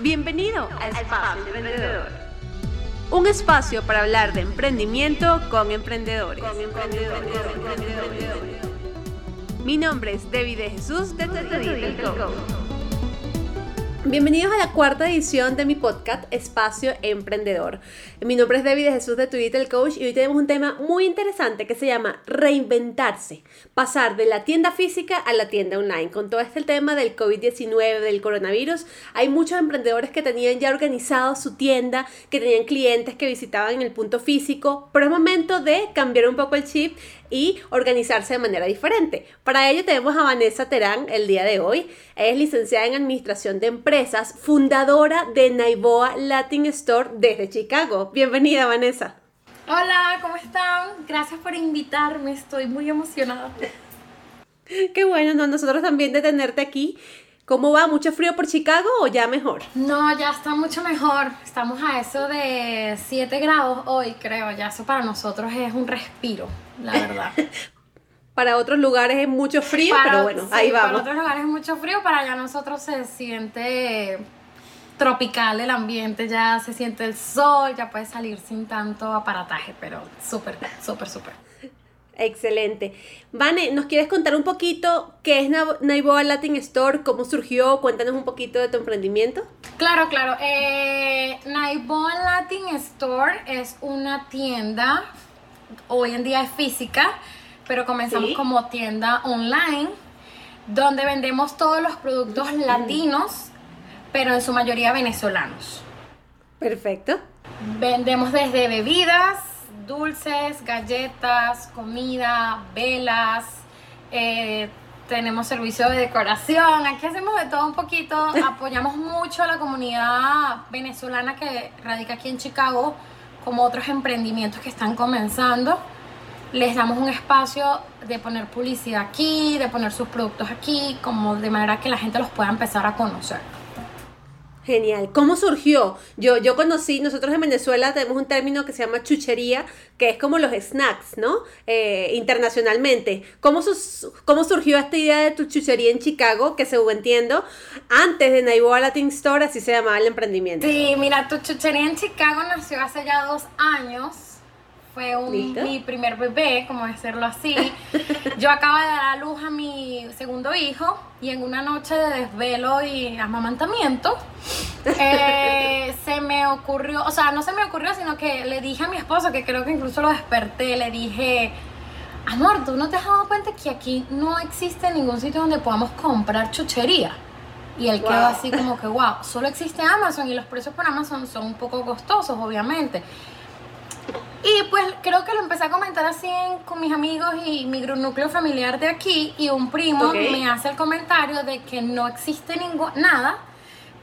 Bienvenido a Espacio Emprendedor. Un espacio para hablar de emprendimiento con emprendedores. Mi nombre es David de Jesús de Coach. Bienvenidos a la cuarta edición de mi podcast Espacio Emprendedor. Mi nombre es David de Jesús de Twitter Coach y hoy tenemos un tema muy interesante que se llama reinventarse, pasar de la tienda física a la tienda online. Con todo este tema del COVID-19, del coronavirus, hay muchos emprendedores que tenían ya organizado su tienda, que tenían clientes que visitaban el punto físico, pero es momento de cambiar un poco el chip y organizarse de manera diferente. Para ello tenemos a Vanessa Terán el día de hoy. es licenciada en Administración de Empresas, fundadora de Naiboa Latin Store desde Chicago. Bienvenida, Vanessa. Hola, ¿cómo están? Gracias por invitarme, estoy muy emocionada. Qué bueno, nosotros también de tenerte aquí. ¿Cómo va? ¿Mucho frío por Chicago o ya mejor? No, ya está mucho mejor. Estamos a eso de 7 grados hoy, creo. Ya eso para nosotros es un respiro, la verdad. para otros lugares es mucho frío, pero bueno, ahí vamos. Para otros lugares es mucho frío, para allá nosotros se siente tropical el ambiente, ya se siente el sol, ya puedes salir sin tanto aparataje, pero súper, súper, súper. Excelente. Vane, ¿nos quieres contar un poquito qué es Naiboa Latin Store? ¿Cómo surgió? Cuéntanos un poquito de tu emprendimiento. Claro, claro. Eh, Naiboa Latin Store es una tienda, hoy en día es física, pero comenzamos como tienda online, donde vendemos todos los productos latinos, pero en su mayoría venezolanos. Perfecto. Vendemos desde bebidas, dulces, galletas, comida, velas. Eh, tenemos servicio de decoración, aquí hacemos de todo un poquito, apoyamos mucho a la comunidad venezolana que radica aquí en Chicago, como otros emprendimientos que están comenzando. Les damos un espacio de poner publicidad aquí, de poner sus productos aquí, como de manera que la gente los pueda empezar a conocer. Genial. ¿Cómo surgió? Yo, yo conocí, nosotros en Venezuela tenemos un término que se llama chuchería, que es como los snacks, ¿no? Eh, internacionalmente. ¿Cómo, ¿Cómo surgió esta idea de tu chuchería en Chicago, que según entiendo, antes de Naiboa Latin Store, así se llamaba el emprendimiento? Sí, mira, tu chuchería en Chicago nació hace ya dos años fue mi primer bebé, como decirlo así. Yo acabo de dar a luz segundo hijo y en una noche de desvelo y amamantamiento eh, se me ocurrió, o sea, no se me ocurrió, sino que le dije a mi esposo, que creo que incluso lo desperté, le dije, amor, ¿tú no te has dado cuenta que aquí no existe ningún sitio donde podamos comprar chuchería? Y él quedó así como que, wow, solo existe Amazon y los precios por Amazon son un poco costosos, obviamente. Y pues creo que lo empecé a comentar así con mis amigos y mi núcleo familiar de aquí y un primo me hace el comentario de que no existe ningún, nada,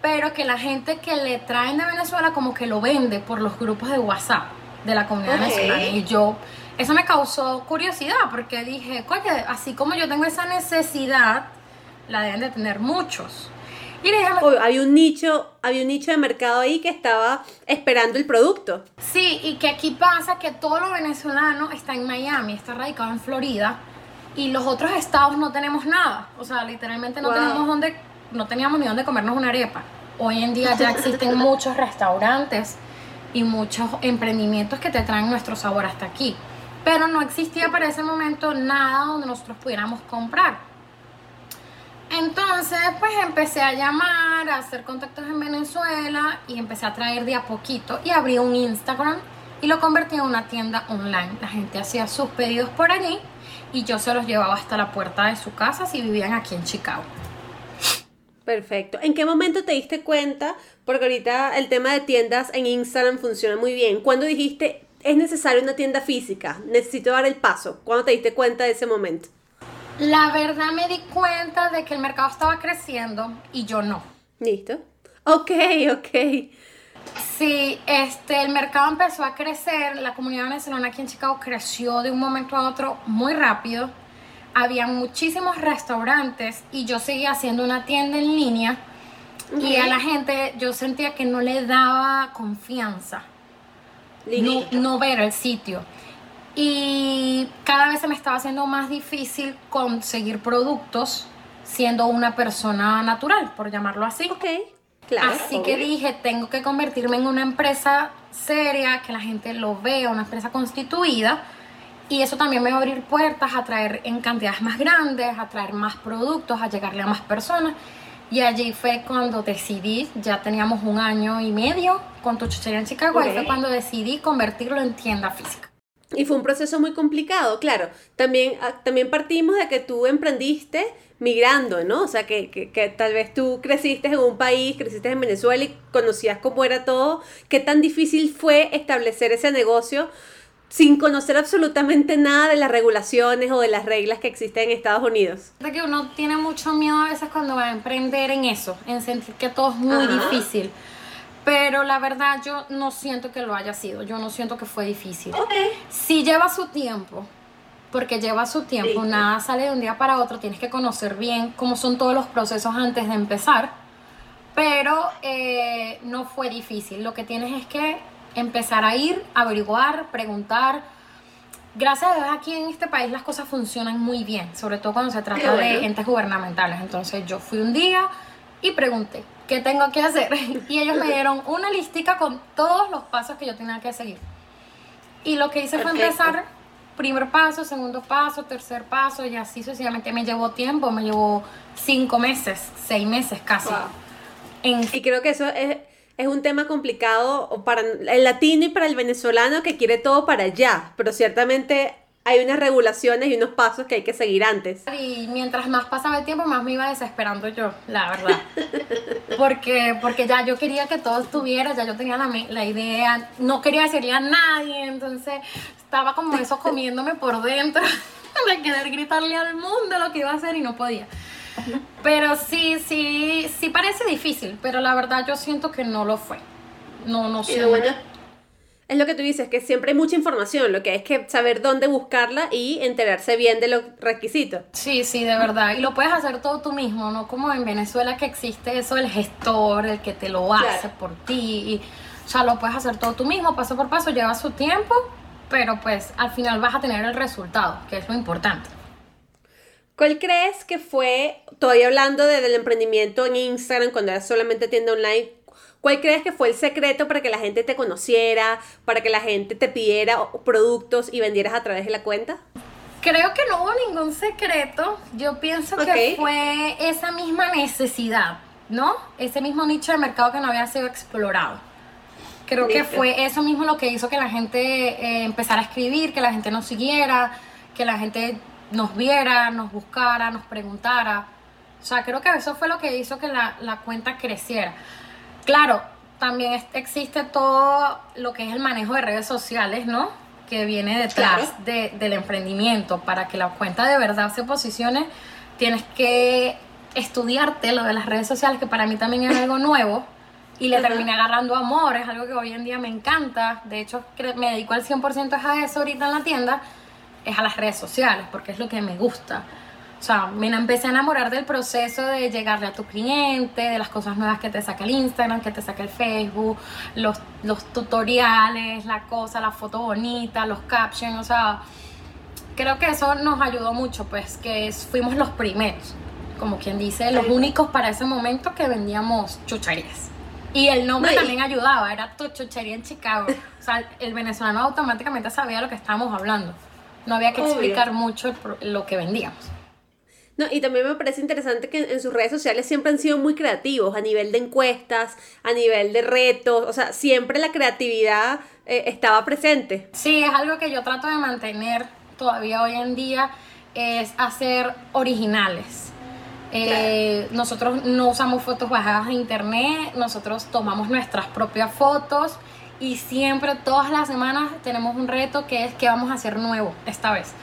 pero que la gente que le traen de Venezuela como que lo vende por los grupos de WhatsApp de la comunidad venezolana. Y yo, eso me causó curiosidad porque dije, oye, así como yo tengo esa necesidad, la deben de tener muchos había un nicho, había un nicho de mercado ahí que estaba esperando el producto. Sí, y que aquí pasa que todo lo venezolano está en Miami, está radicado en Florida, y los otros estados no tenemos nada. O sea, literalmente no tenemos donde, no teníamos ni dónde comernos una arepa. Hoy en día ya existen muchos restaurantes y muchos emprendimientos que te traen nuestro sabor hasta aquí. Pero no existía para ese momento nada donde nosotros pudiéramos comprar. Entonces, pues empecé a llamar, a hacer contactos en Venezuela y empecé a traer de a poquito y abrí un Instagram y lo convertí en una tienda online. La gente hacía sus pedidos por allí y yo se los llevaba hasta la puerta de su casa si vivían aquí en Chicago. Perfecto. ¿En qué momento te diste cuenta? Porque ahorita el tema de tiendas en Instagram funciona muy bien. ¿Cuándo dijiste es necesaria una tienda física? Necesito dar el paso. ¿Cuándo te diste cuenta de ese momento? La verdad me di cuenta de que el mercado estaba creciendo y yo no. Listo. Ok, ok. Sí, este, el mercado empezó a crecer, la comunidad venezolana aquí en Chicago creció de un momento a otro muy rápido. Había muchísimos restaurantes y yo seguía haciendo una tienda en línea y a la gente yo sentía que no le daba confianza no, no ver el sitio. Y cada vez se me estaba haciendo más difícil conseguir productos siendo una persona natural, por llamarlo así. Ok. Así que dije, tengo que convertirme en una empresa seria, que la gente lo vea, una empresa constituida. Y eso también me va a abrir puertas a traer en cantidades más grandes, a traer más productos, a llegarle a más personas. Y allí fue cuando decidí, ya teníamos un año y medio con tu chuchería en Chicago, y fue cuando decidí convertirlo en tienda física. Y fue un proceso muy complicado, claro. También, ah, también partimos de que tú emprendiste migrando, ¿no? O sea, que, que, que, tal vez tú creciste en un país, creciste en Venezuela y conocías cómo era todo. ¿Qué tan difícil fue establecer ese negocio sin conocer absolutamente nada de las regulaciones o de las reglas que existen en Estados Unidos? De que uno tiene mucho miedo a veces cuando va a emprender en eso, en sentir que todo es muy difícil. Pero la verdad yo no siento que lo haya sido, yo no siento que fue difícil. Okay. Sí lleva su tiempo, porque lleva su tiempo, nada sale de un día para otro, tienes que conocer bien cómo son todos los procesos antes de empezar, pero eh, no fue difícil, lo que tienes es que empezar a ir, averiguar, preguntar. Gracias a Dios aquí en este país las cosas funcionan muy bien, sobre todo cuando se trata de entes gubernamentales. Entonces yo fui un día y pregunté, ¿qué tengo que hacer? Y ellos me dieron una listica con todos los pasos que yo tenía que seguir. Y lo que hice fue empezar primer paso, segundo paso, tercer paso y así sucesivamente. Me llevó tiempo, me llevó cinco meses, seis meses casi. Y creo que eso es, es un tema complicado para el latino y para el venezolano que quiere todo para allá, pero ciertamente hay unas regulaciones y unos pasos que hay que seguir antes. Y mientras más pasaba el tiempo, más me iba desesperando yo, la verdad. Porque, porque ya yo quería que todo estuviera, ya yo tenía la, la idea, no quería decirle a nadie, entonces estaba como eso comiéndome por dentro de querer gritarle al mundo lo que iba a hacer y no podía. Pero sí, sí, sí parece difícil, pero la verdad yo siento que no lo fue. No, no sé. Es lo que tú dices, que siempre hay mucha información, lo que hay es que saber dónde buscarla y enterarse bien de los requisitos. Sí, sí, de verdad. Y lo puedes hacer todo tú mismo, ¿no? Como en Venezuela que existe eso, el gestor, el que te lo hace por ti. Y, o sea, lo puedes hacer todo tú mismo, paso por paso, lleva su tiempo, pero pues al final vas a tener el resultado, que es lo importante. ¿Cuál crees que fue, todavía hablando del emprendimiento en Instagram, cuando era solamente tienda online, ¿Cuál crees que fue el secreto para que la gente te conociera, para que la gente te pidiera productos y vendieras a través de la cuenta? Creo que no hubo ningún secreto. Yo pienso que fue esa misma necesidad, ¿no? Ese mismo nicho de mercado que no había sido explorado. Creo que fue eso mismo lo que hizo que la gente eh, empezara a escribir, que la gente nos siguiera, que la gente nos viera, nos buscara, nos preguntara. O sea, creo que eso fue lo que hizo que la, la cuenta creciera. Claro, también existe todo lo que es el manejo de redes sociales, ¿no? Que viene detrás del emprendimiento. Para que la cuenta de verdad se posicione, tienes que estudiarte lo de las redes sociales, que para mí también es algo nuevo. Y le terminé agarrando amor, es algo que hoy en día me encanta. De hecho, me dedico al 100% a eso ahorita en la tienda, es a las redes sociales, porque es lo que me gusta. O sea, me empecé a enamorar del proceso de llegarle a tu cliente, de las cosas nuevas que te saca el Instagram, que te saca el Facebook, los, los tutoriales, la cosa, la foto bonita, los captions, o sea, creo que eso nos ayudó mucho, pues que fuimos los primeros, como quien dice, los únicos para ese momento que vendíamos chucherías. Y el nombre también ayudaba, era tu chuchería en Chicago. O sea, el venezolano automáticamente sabía lo que estábamos hablando. No había que explicar mucho lo que vendíamos. No, y también me parece interesante que en sus redes sociales siempre han sido muy creativos a nivel de encuestas, a nivel de retos, o sea, siempre la creatividad eh, estaba presente. Sí, es algo que yo trato de mantener todavía hoy en día, es hacer originales. Eh, nosotros no usamos fotos bajadas de internet, nosotros tomamos nuestras propias fotos y siempre, todas las semanas, tenemos un reto que es que vamos a hacer nuevo esta vez.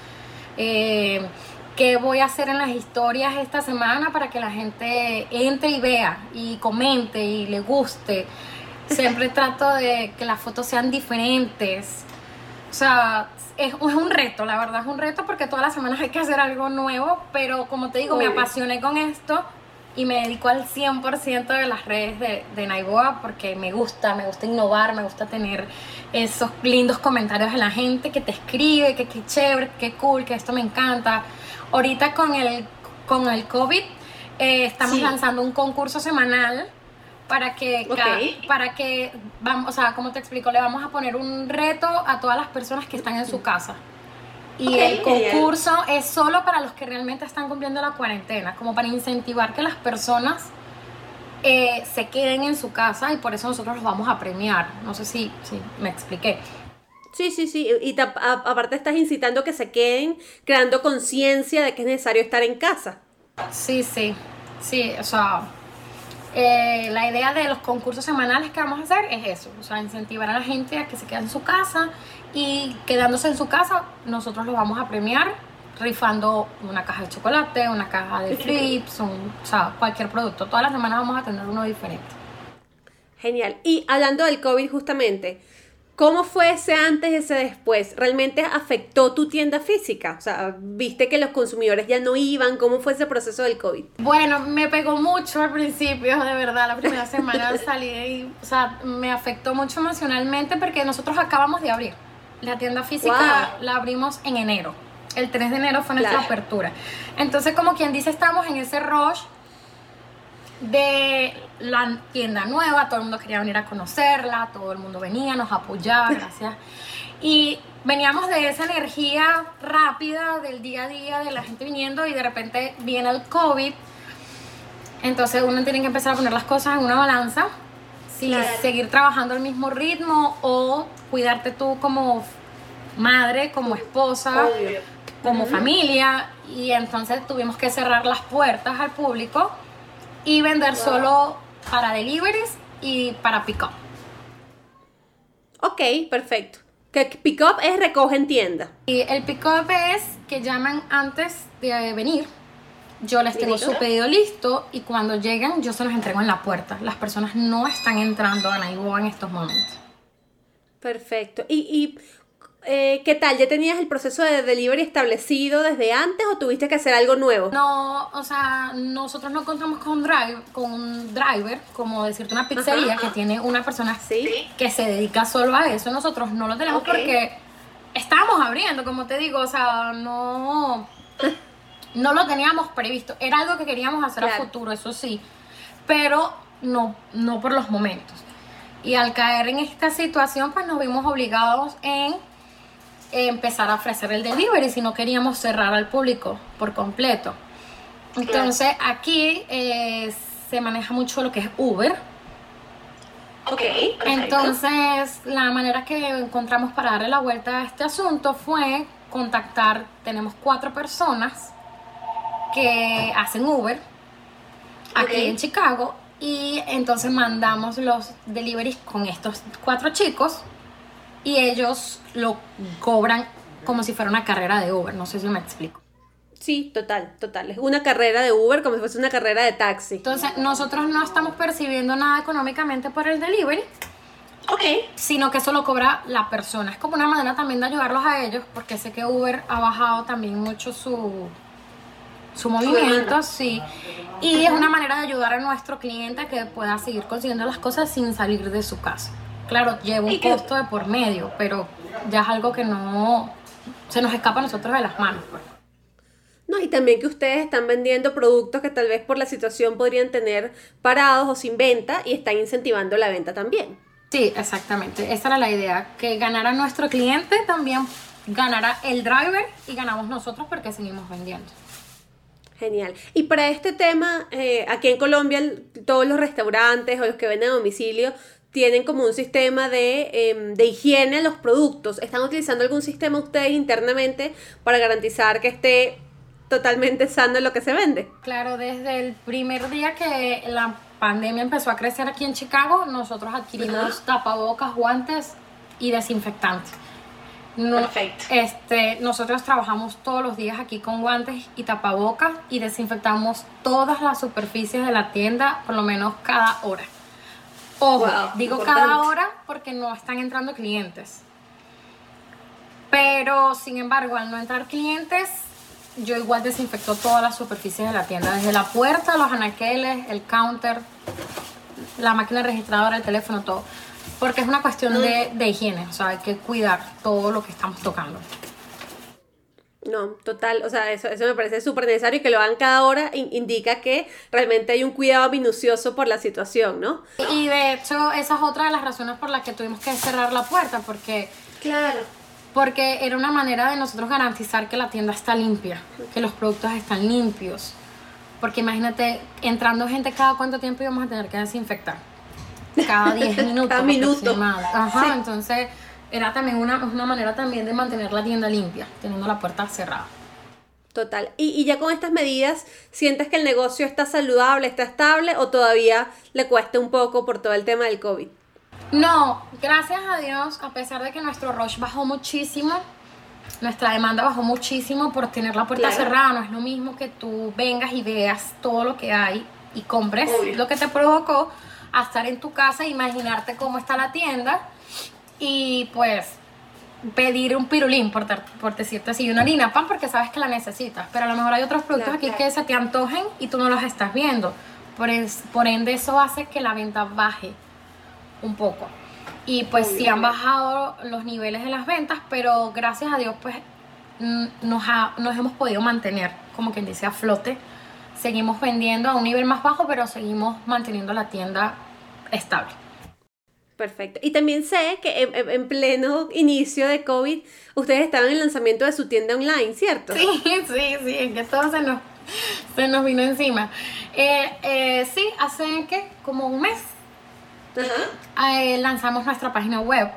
Eh, qué voy a hacer en las historias esta semana para que la gente entre y vea y comente y le guste. Siempre trato de que las fotos sean diferentes. O sea, es, un reto, la verdad es un reto porque todas las semanas hay que hacer algo nuevo, pero como te digo, me apasioné con esto y me dedico al 100% de las redes de, de Naiboa porque me gusta, me gusta innovar, me gusta tener esos lindos comentarios de la gente que te escribe, que qué chévere, qué cool, que esto me encanta. Ahorita con el, con el COVID eh, estamos lanzando un concurso semanal para que, para que, vamos, o sea, como te explico, le vamos a poner un reto a todas las personas que están en su casa. Y el concurso es solo para los que realmente están cumpliendo la cuarentena, como para incentivar que las personas eh, se queden en su casa y por eso nosotros los vamos a premiar. No sé si, si me expliqué. Sí, sí, sí. Y aparte estás incitando que se queden creando conciencia de que es necesario estar en casa. Sí, sí. Sí, o sea, eh, la idea de los concursos semanales que vamos a hacer es eso, o sea, incentivar a la gente a que se quede en su casa y quedándose en su casa, nosotros los vamos a premiar rifando una caja de chocolate, una caja de flips, o sea, cualquier producto. Todas las semanas vamos a tener uno diferente. Genial. Y hablando del COVID justamente, ¿Cómo fue ese antes y ese después? ¿Realmente afectó tu tienda física? O sea, ¿viste que los consumidores ya no iban? ¿Cómo fue ese proceso del COVID? Bueno, me pegó mucho al principio, de verdad, la primera semana salí y, o sea, me afectó mucho emocionalmente porque nosotros acabamos de abrir. La tienda física la abrimos en enero. El 3 de enero fue nuestra apertura. Entonces, como quien dice, estamos en ese rush de la tienda nueva, todo el mundo quería venir a conocerla, todo el mundo venía, nos apoyaba, gracias. Y veníamos de esa energía rápida del día a día, de la gente viniendo y de repente viene el COVID. Entonces uno tiene que empezar a poner las cosas en una balanza, si seguir trabajando al mismo ritmo o cuidarte tú como madre, como esposa, como familia. Y entonces tuvimos que cerrar las puertas al público y vender solo para deliveries y para pick-up. Ok, perfecto. Que pick-up es recoge en tienda. Y el pick-up es que llaman antes de venir. Yo les tengo su pedido listo y cuando llegan yo se los entrego en la puerta. Las personas no están entrando a Naiboa en estos momentos. Perfecto. ¿Y, y eh, ¿qué tal? ¿Ya tenías el proceso de delivery establecido desde antes o tuviste que hacer algo nuevo? No, o sea, nosotros no contamos con un, drive, con un driver, como decirte una pizzería que tiene una persona ¿Sí? que se dedica solo a eso. Nosotros no lo tenemos porque estamos abriendo, como te digo, o sea, no, no lo teníamos previsto. Era algo que queríamos hacer a futuro, eso sí, pero no, no por los momentos. Y al caer en esta situación, pues nos vimos obligados en empezar a ofrecer el delivery si no queríamos cerrar al público por completo. Entonces aquí eh, se maneja mucho lo que es Uber. Ok. Entonces la manera que encontramos para darle la vuelta a este asunto fue contactar, tenemos cuatro personas que hacen Uber aquí en Chicago y entonces mandamos los deliveries con estos cuatro chicos y ellos lo cobran como si fuera una carrera de Uber. No sé si me explico. Sí, total, total. Es una carrera de Uber como si fuese una carrera de taxi. Entonces, nosotros no estamos percibiendo nada económicamente por el delivery. Ok. Sino que eso lo cobra la persona. Es como una manera también de ayudarlos a ellos, porque sé que Uber ha bajado también mucho su, su movimiento, sí. Y es una manera de ayudar a nuestro cliente a que pueda seguir consiguiendo las cosas sin salir de su casa. Claro, lleva un costo de por medio, pero ya es algo que no se nos escapa a nosotros de las manos. Pues. No, y también que ustedes están vendiendo productos que tal vez por la situación podrían tener parados o sin venta y están incentivando la venta también. Sí, exactamente. Esa era la idea, que ganara nuestro cliente también ganara el driver y ganamos nosotros porque seguimos vendiendo. Genial. Y para este tema, eh, aquí en Colombia, todos los restaurantes o los que venden a domicilio tienen como un sistema de, em, de higiene en los productos. ¿Están utilizando algún sistema ustedes internamente para garantizar que esté totalmente sano en lo que se vende? Claro, desde el primer día que la pandemia empezó a crecer aquí en Chicago, nosotros adquirimos tapabocas, guantes y desinfectantes. Perfecto. Este, nosotros trabajamos todos los días aquí con guantes y tapabocas y desinfectamos todas las superficies de la tienda por lo menos cada hora. Ojo, digo cada hora porque no están entrando clientes. Pero, sin embargo, al no entrar clientes, yo igual desinfecto todas las superficies de la tienda, desde la puerta, los anaqueles, el counter, la máquina registradora, el teléfono, todo. Porque es una cuestión de, de higiene, o sea, hay que cuidar todo lo que estamos tocando. No, total, o sea, eso, eso me parece súper necesario y que lo hagan cada hora indica que realmente hay un cuidado minucioso por la situación, ¿no? Y de hecho, esa es otra de las razones por las que tuvimos que cerrar la puerta, porque... Claro. Porque era una manera de nosotros garantizar que la tienda está limpia, que los productos están limpios. Porque imagínate, entrando gente cada cuánto tiempo íbamos a tener que desinfectar. Cada 10 minutos. cada minuto. Ajá, entonces era también una, una manera también de mantener la tienda limpia, teniendo la puerta cerrada. Total. ¿Y, y ya con estas medidas, sientes que el negocio está saludable, está estable o todavía le cuesta un poco por todo el tema del COVID? No, gracias a Dios, a pesar de que nuestro rush bajó muchísimo, nuestra demanda bajó muchísimo por tener la puerta cerrada. No es lo mismo que tú vengas y veas todo lo que hay y compres lo que te provocó a estar en tu casa imaginarte cómo está la tienda y pues pedir un pirulín, por, por decirte así, una harina pan porque sabes que la necesitas, pero a lo mejor hay otros productos aquí que se te antojen y tú no los estás viendo. Por, por ende eso hace que la venta baje un poco. Y pues sí han bajado los niveles de las ventas, pero gracias a Dios pues nos, nos hemos podido mantener, como quien dice, a flote. Seguimos vendiendo a un nivel más bajo, pero seguimos manteniendo la tienda estable. Perfecto. Y también sé que en, pleno inicio de COVID, ustedes estaban en el lanzamiento de su tienda online, ¿cierto? Sí, sí, sí, es que todo se nos, se nos vino encima. Eh, eh, sí, hace que como un mes eh, lanzamos nuestra página web.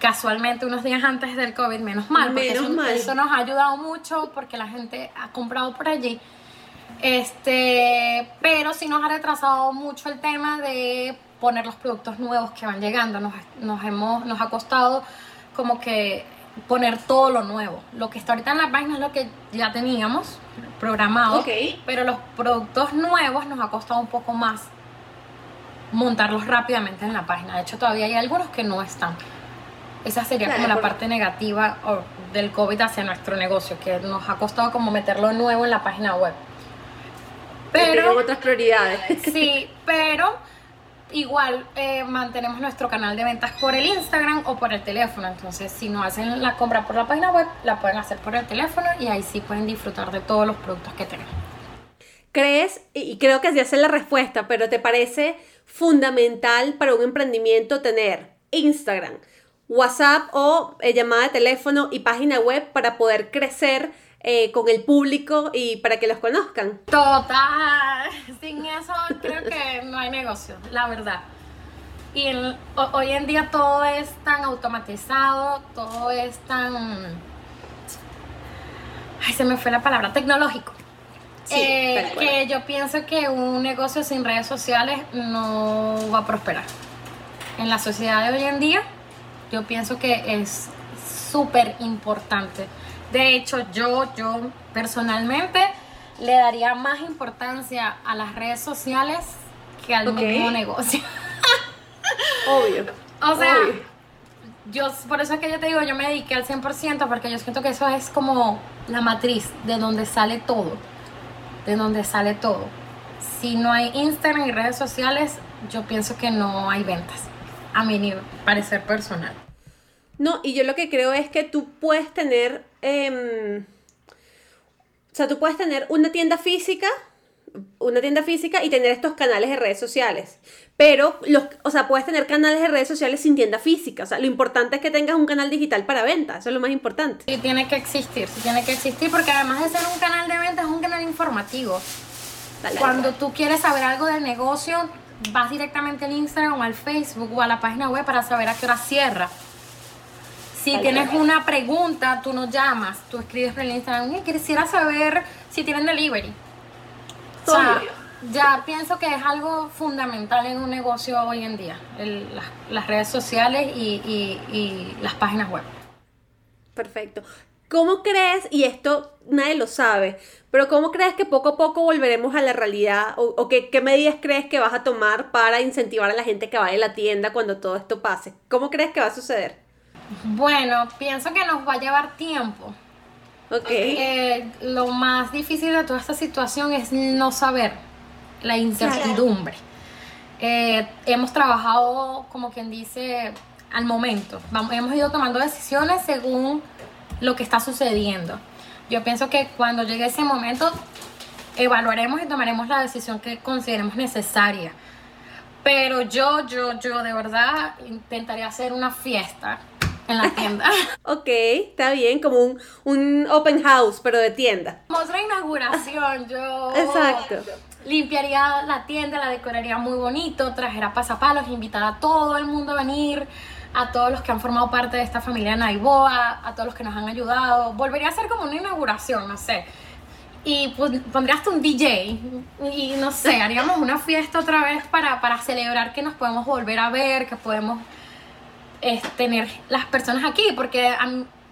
Casualmente unos días antes del COVID, menos mal, porque eso, mal. eso nos ha ayudado mucho porque la gente ha comprado por allí. Este, pero sí nos ha retrasado mucho el tema de poner los productos nuevos que van llegando. Nos, nos, hemos, nos ha costado como que poner todo lo nuevo. Lo que está ahorita en la página es lo que ya teníamos programado, pero los productos nuevos nos ha costado un poco más montarlos rápidamente en la página. De hecho, todavía hay algunos que no están. Esa sería como la parte negativa del COVID hacia nuestro negocio, que nos ha costado como meterlo nuevo en la página web. Pero otras prioridades. Sí, pero igual eh, mantenemos nuestro canal de ventas por el Instagram o por el teléfono. Entonces, si no hacen la compra por la página web, la pueden hacer por el teléfono y ahí sí pueden disfrutar de todos los productos que tenemos. ¿Crees, y creo que así es la respuesta, pero te parece fundamental para un emprendimiento tener Instagram, WhatsApp o eh, llamada de teléfono y página web para poder crecer eh, con el público y para que los conozcan. Total, sin eso creo que no hay negocio, la verdad. Y hoy en día todo es tan automatizado, todo es tan... Ay, se me fue la palabra, tecnológico. Eh, que yo pienso que un negocio sin redes sociales no va a prosperar. En la sociedad de hoy en día, yo pienso que es súper importante de hecho, yo, yo personalmente le daría más importancia a las redes sociales que al mismo negocio. Obvio. O sea, yo por eso es que yo te digo, yo me dediqué al 100% porque yo siento que eso es como la matriz de donde sale todo. De donde sale todo. Si no hay Instagram y redes sociales, yo pienso que no hay ventas. A mi parecer personal. No, y yo lo que creo es que tú puedes tener, em, o sea, tú puedes tener una tienda física, una tienda física y tener estos canales de redes sociales. Pero, los, o sea, puedes tener canales de redes sociales sin tienda física. O sea, lo importante es que tengas un canal digital para venta. Eso es lo más importante. Sí, tiene que existir. Sí, tiene que existir porque además de ser un canal de venta, es un canal informativo. Cuando tú quieres saber algo del negocio, vas directamente al Instagram o al Facebook o a la página web para saber a qué hora cierra. Si tienes una pregunta, tú nos llamas, tú escribes por el Instagram, y quisiera saber si tienen delivery. O ya pienso que es algo fundamental en un negocio hoy en día, las, redes sociales y, las páginas web. Perfecto. ¿Cómo crees, y esto nadie lo sabe, pero cómo crees que poco a poco volveremos a la realidad o, qué, medidas crees que vas a tomar para incentivar a la gente que vaya a la tienda cuando todo esto pase? ¿Cómo crees que va a suceder? Bueno, pienso que nos va a llevar tiempo. Ok. Eh, lo más difícil de toda esta situación es no saber, la incertidumbre. Eh, hemos trabajado, como quien dice, al momento. hemos ido tomando decisiones según lo que está sucediendo. Yo pienso que cuando llegue ese momento evaluaremos y tomaremos la decisión que consideremos necesaria. Pero yo, yo, yo de verdad intentaría hacer una fiesta en la tienda. ok, está bien, como un, un open house, pero de tienda. Como otra inauguración, yo... Exacto. Limpiaría la tienda, la decoraría muy bonito, trajera pasapalos, invitar a todo el mundo a venir, a todos los que han formado parte de esta familia Naiboa, a todos los que nos han ayudado. Volvería a ser como una inauguración, no sé y pues, pondrías un DJ y no sé, haríamos una fiesta otra vez para, para celebrar que nos podemos volver a ver, que podemos tener las personas aquí, porque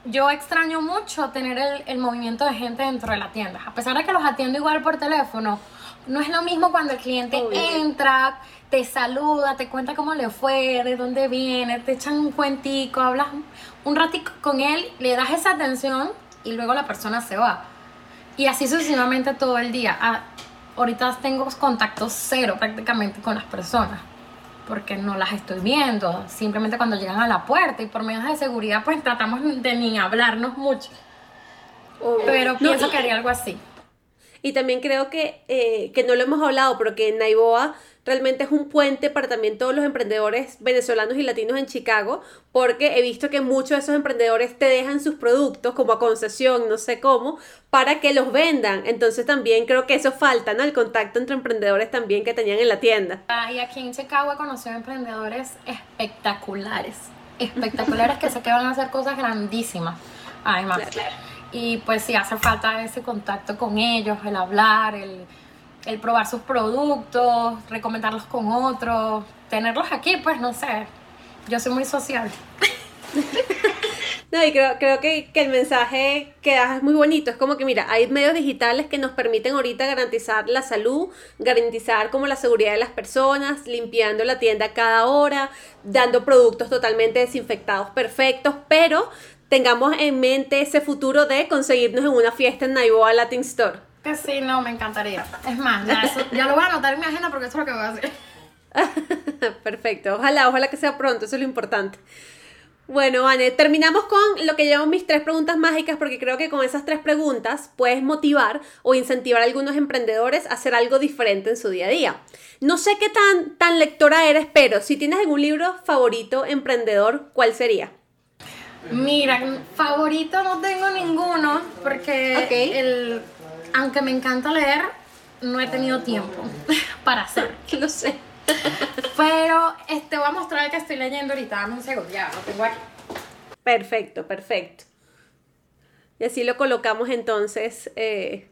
yo extraño mucho tener el, el, movimiento de gente dentro de la tienda. A pesar de que los atiendo igual por teléfono, no es lo mismo cuando el cliente entra, te saluda, te cuenta cómo le fue, de dónde viene, te echan un cuentico, hablas un ratico con él, le das esa atención y luego la persona se va y así sucesivamente todo el día. Ah, ahorita tengo contacto cero prácticamente con las personas porque no las estoy viendo, simplemente cuando llegan a la puerta y por medios de seguridad pues tratamos de ni hablarnos mucho. Pero pienso que haría algo así. Y también creo que, eh, que no lo hemos hablado, pero que Naiboa realmente es un puente para también todos los emprendedores venezolanos y latinos en Chicago, porque he visto que muchos de esos emprendedores te dejan sus productos como a concesión, no sé cómo, para que los vendan. Entonces también creo que eso falta, ¿no? El contacto entre emprendedores también que tenían en la tienda. Ah, y aquí en Chicago he conocido emprendedores espectaculares, espectaculares que sé que van a hacer cosas grandísimas. Además. Y pues sí, hace falta ese contacto con ellos, el hablar, el el probar sus productos, recomendarlos con otros, tenerlos aquí, pues no sé, yo soy muy social. No, y creo, creo que, que, el mensaje que das es muy bonito. Es como que, mira, hay medios digitales que nos permiten ahorita garantizar la salud, garantizar como la seguridad de las personas, limpiando la tienda cada hora, dando productos totalmente desinfectados perfectos, pero tengamos en mente ese futuro de conseguirnos en una fiesta en Naiboa Latin Store. Que sí, no, me encantaría. Es más, ya, lo voy a anotar en mi agenda porque eso es lo que voy a hacer. Perfecto, ojalá, ojalá que sea pronto, eso es lo importante. Bueno, Anne, terminamos con lo que llamo mis tres preguntas mágicas porque creo que con esas tres preguntas puedes motivar o incentivar a algunos emprendedores a hacer algo diferente en su día a día. No sé qué tan, tan lectora eres, pero si tienes algún libro favorito emprendedor, ¿cuál sería? Mira, favorito no tengo ninguno porque el aunque me encanta leer, no he tenido tiempo para hacer. Lo sé. Pero este voy a mostrar el que estoy leyendo ahorita. Dame un segundo, ya, lo tengo aquí. Perfecto, perfecto. Y así lo colocamos entonces. Eh,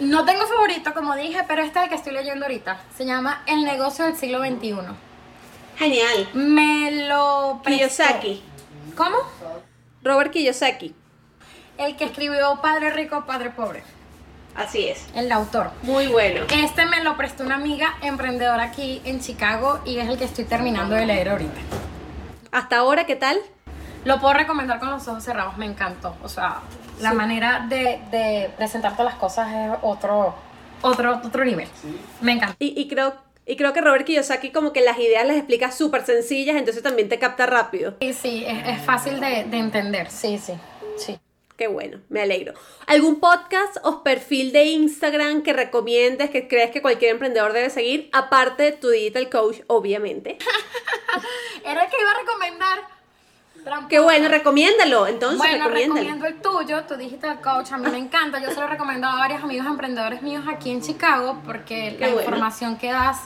no tengo favorito, como dije, pero este es el que estoy leyendo ahorita. Se llama El negocio del siglo XXI. Genial. Me lo Kiyosaki. ¿Cómo? Robert Kiyosaki el que escribió Padre Rico, Padre Pobre. Así es. El autor. Muy bueno. Este me lo prestó una amiga emprendedora aquí en Chicago y es el que estoy terminando de leer ahorita. ¿Hasta ahora qué tal? Lo puedo recomendar con los ojos cerrados, me encantó. O sea, la manera de, de presentar todas las cosas es otro, otro, otro nivel. Me encanta. Y, creo y creo que Robert Kiyosaki como que las ideas las explica súper sencillas, entonces también te capta rápido. Sí, sí, es, es fácil de, de, entender, sí, sí, sí. Qué bueno, me alegro. ¿Algún podcast o perfil de Instagram que recomiendes, que crees que cualquier emprendedor debe seguir, aparte de tu digital coach, obviamente? Era el que iba a recomendar. Qué bueno, recomiéndalo. Entonces, bueno, recomiendo el tuyo, tu digital coach. A mí me encanta. Yo se lo he recomendado a varios amigos emprendedores míos aquí en Chicago porque la información que das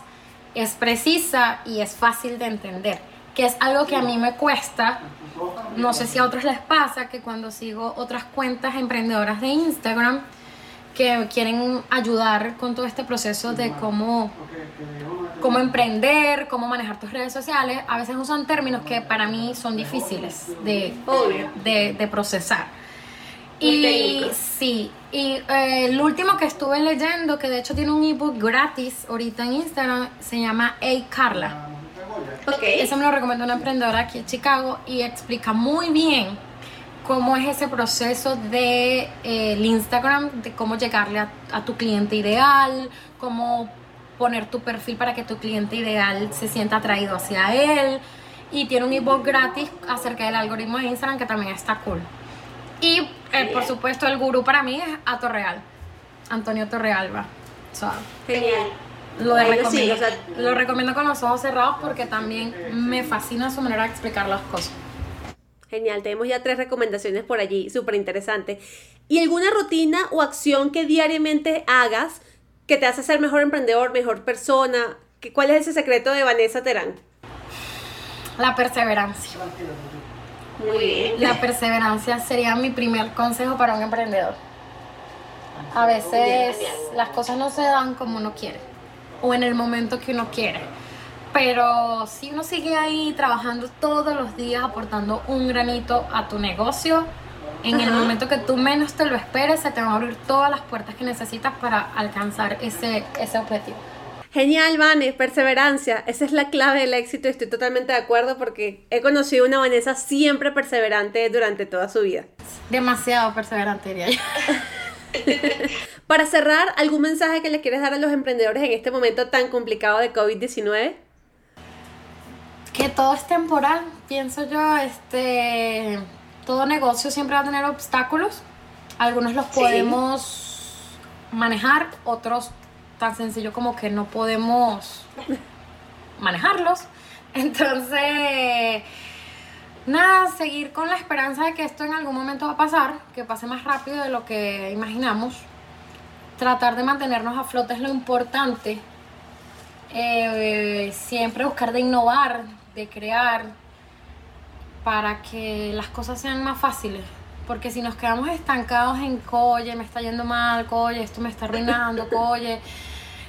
es precisa y es fácil de entender, que es algo que a mí me cuesta no sé si a otros les pasa que cuando sigo otras cuentas emprendedoras de Instagram que quieren ayudar con todo este proceso de cómo, cómo emprender, cómo manejar tus redes sociales, a veces usan términos que para mí son difíciles de, de, procesar. Y sí, y eh, el último que estuve leyendo, que de hecho tiene un ebook gratis ahorita en Instagram, se llama Hey Carla Okay. Eso me lo recomendó una emprendedora aquí en Chicago y explica muy bien cómo es ese proceso de eh, el Instagram, de cómo llegarle a, tu cliente ideal, cómo poner tu perfil para que tu cliente ideal se sienta atraído hacia él. Y tiene un ebook gratis acerca del algoritmo de Instagram que también está cool. Y eh, por supuesto el gurú para mí es a Torreal, Antonio Torrealba. Genial. Lo, recomiendo, lo recomiendo con los ojos cerrados porque también me fascina su manera de explicar las cosas. Genial, tenemos ya tres recomendaciones por allí, súper interesante. ¿Y alguna rutina o acción que diariamente hagas que te hace ser mejor emprendedor, mejor persona? ¿Cuál es ese secreto de Vanessa Terán? La perseverancia. Muy bien. La perseverancia sería mi primer consejo para un emprendedor. A veces las cosas no se dan como uno quiere o en el momento que uno quiere. Pero si uno sigue ahí trabajando todos los días, aportando un granito a tu negocio, en el momento que tú menos te lo esperes, se te van a abrir todas las puertas que necesitas para alcanzar ese, ese objetivo. Genial, Vane, perseverancia. Esa es la clave del éxito. Estoy totalmente de acuerdo porque he conocido una Vanessa siempre perseverante durante toda su vida. Demasiado perseverante, diría yo. Para cerrar, ¿algún mensaje que le quieres dar a los emprendedores en este momento tan complicado de COVID-19? Que todo es temporal, pienso yo. Este, todo negocio siempre va a tener obstáculos. Algunos los podemos manejar, otros tan sencillo como que no podemos manejarlos. Entonces, nada, seguir con la esperanza de que esto en algún momento va a pasar, que pase más rápido de lo que imaginamos. Tratar de mantenernos a flote es lo importante. Eh, siempre buscar de innovar, de crear, para que las cosas sean más fáciles. Porque si nos quedamos estancados en, coye, me está yendo mal, coye, esto me está arruinando, coye,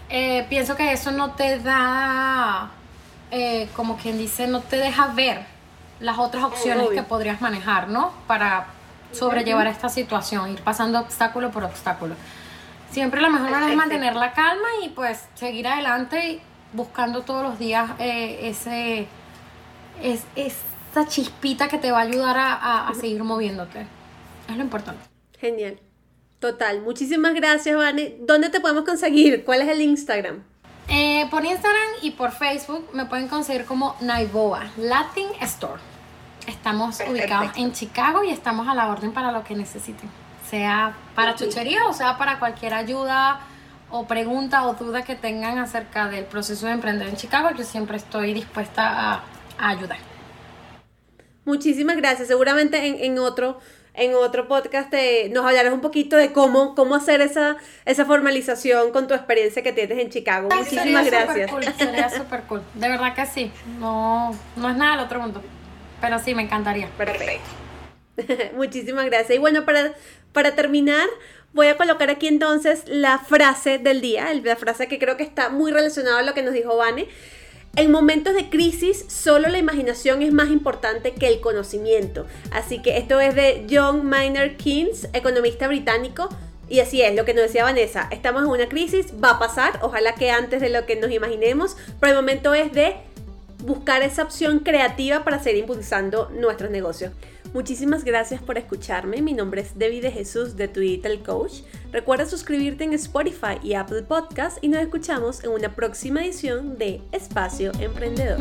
eh, pienso que eso no te da, eh, como quien dice, no te deja ver las otras opciones que podrías manejar, ¿no? Para sobrellevar esta situación, ir pasando obstáculo por obstáculo. Siempre la mejor manera es mantener la calma y pues seguir adelante y buscando todos los días eh, ese, es, esa chispita que te va a ayudar a, a seguir moviéndote. Es lo importante. Genial. Total. Muchísimas gracias, Vane. ¿Dónde te podemos conseguir? ¿Cuál es el Instagram? Eh, por Instagram y por Facebook me pueden conseguir como Naiboa Latin Store. Estamos ubicados en Chicago y estamos a la orden para lo que necesiten. Sea para chuchería o sea para cualquier ayuda o pregunta o duda que tengan acerca del proceso de emprender en Chicago. Yo siempre estoy dispuesta a, ayudar. Muchísimas gracias. Seguramente en, en otro en otro podcast nos hablarás un poquito de cómo, cómo hacer esa, esa formalización con tu experiencia que tienes en Chicago. Muchísimas gracias. sería súper cool. De verdad que sí. No, no es nada del otro mundo. Pero sí, me encantaría. Perfecto. Muchísimas gracias. Y bueno, para, para terminar, voy a colocar aquí entonces la frase del día, la frase que creo que está muy relacionada a lo que nos dijo Vane. En momentos de crisis, solo la imaginación es más importante que el conocimiento. Así que esto es de John Maynard Keynes, economista británico. Y así es, lo que nos decía Vanessa, estamos en una crisis, va a pasar, ojalá que antes de lo que nos imaginemos, pero el momento es de buscar esa opción creativa para seguir impulsando nuestros negocios. Muchísimas gracias por escucharme. Mi nombre es Debbie de Jesús de Twitter Coach. Recuerda suscribirte en Spotify y Apple Podcast y nos escuchamos en una próxima edición de Espacio Emprendedor.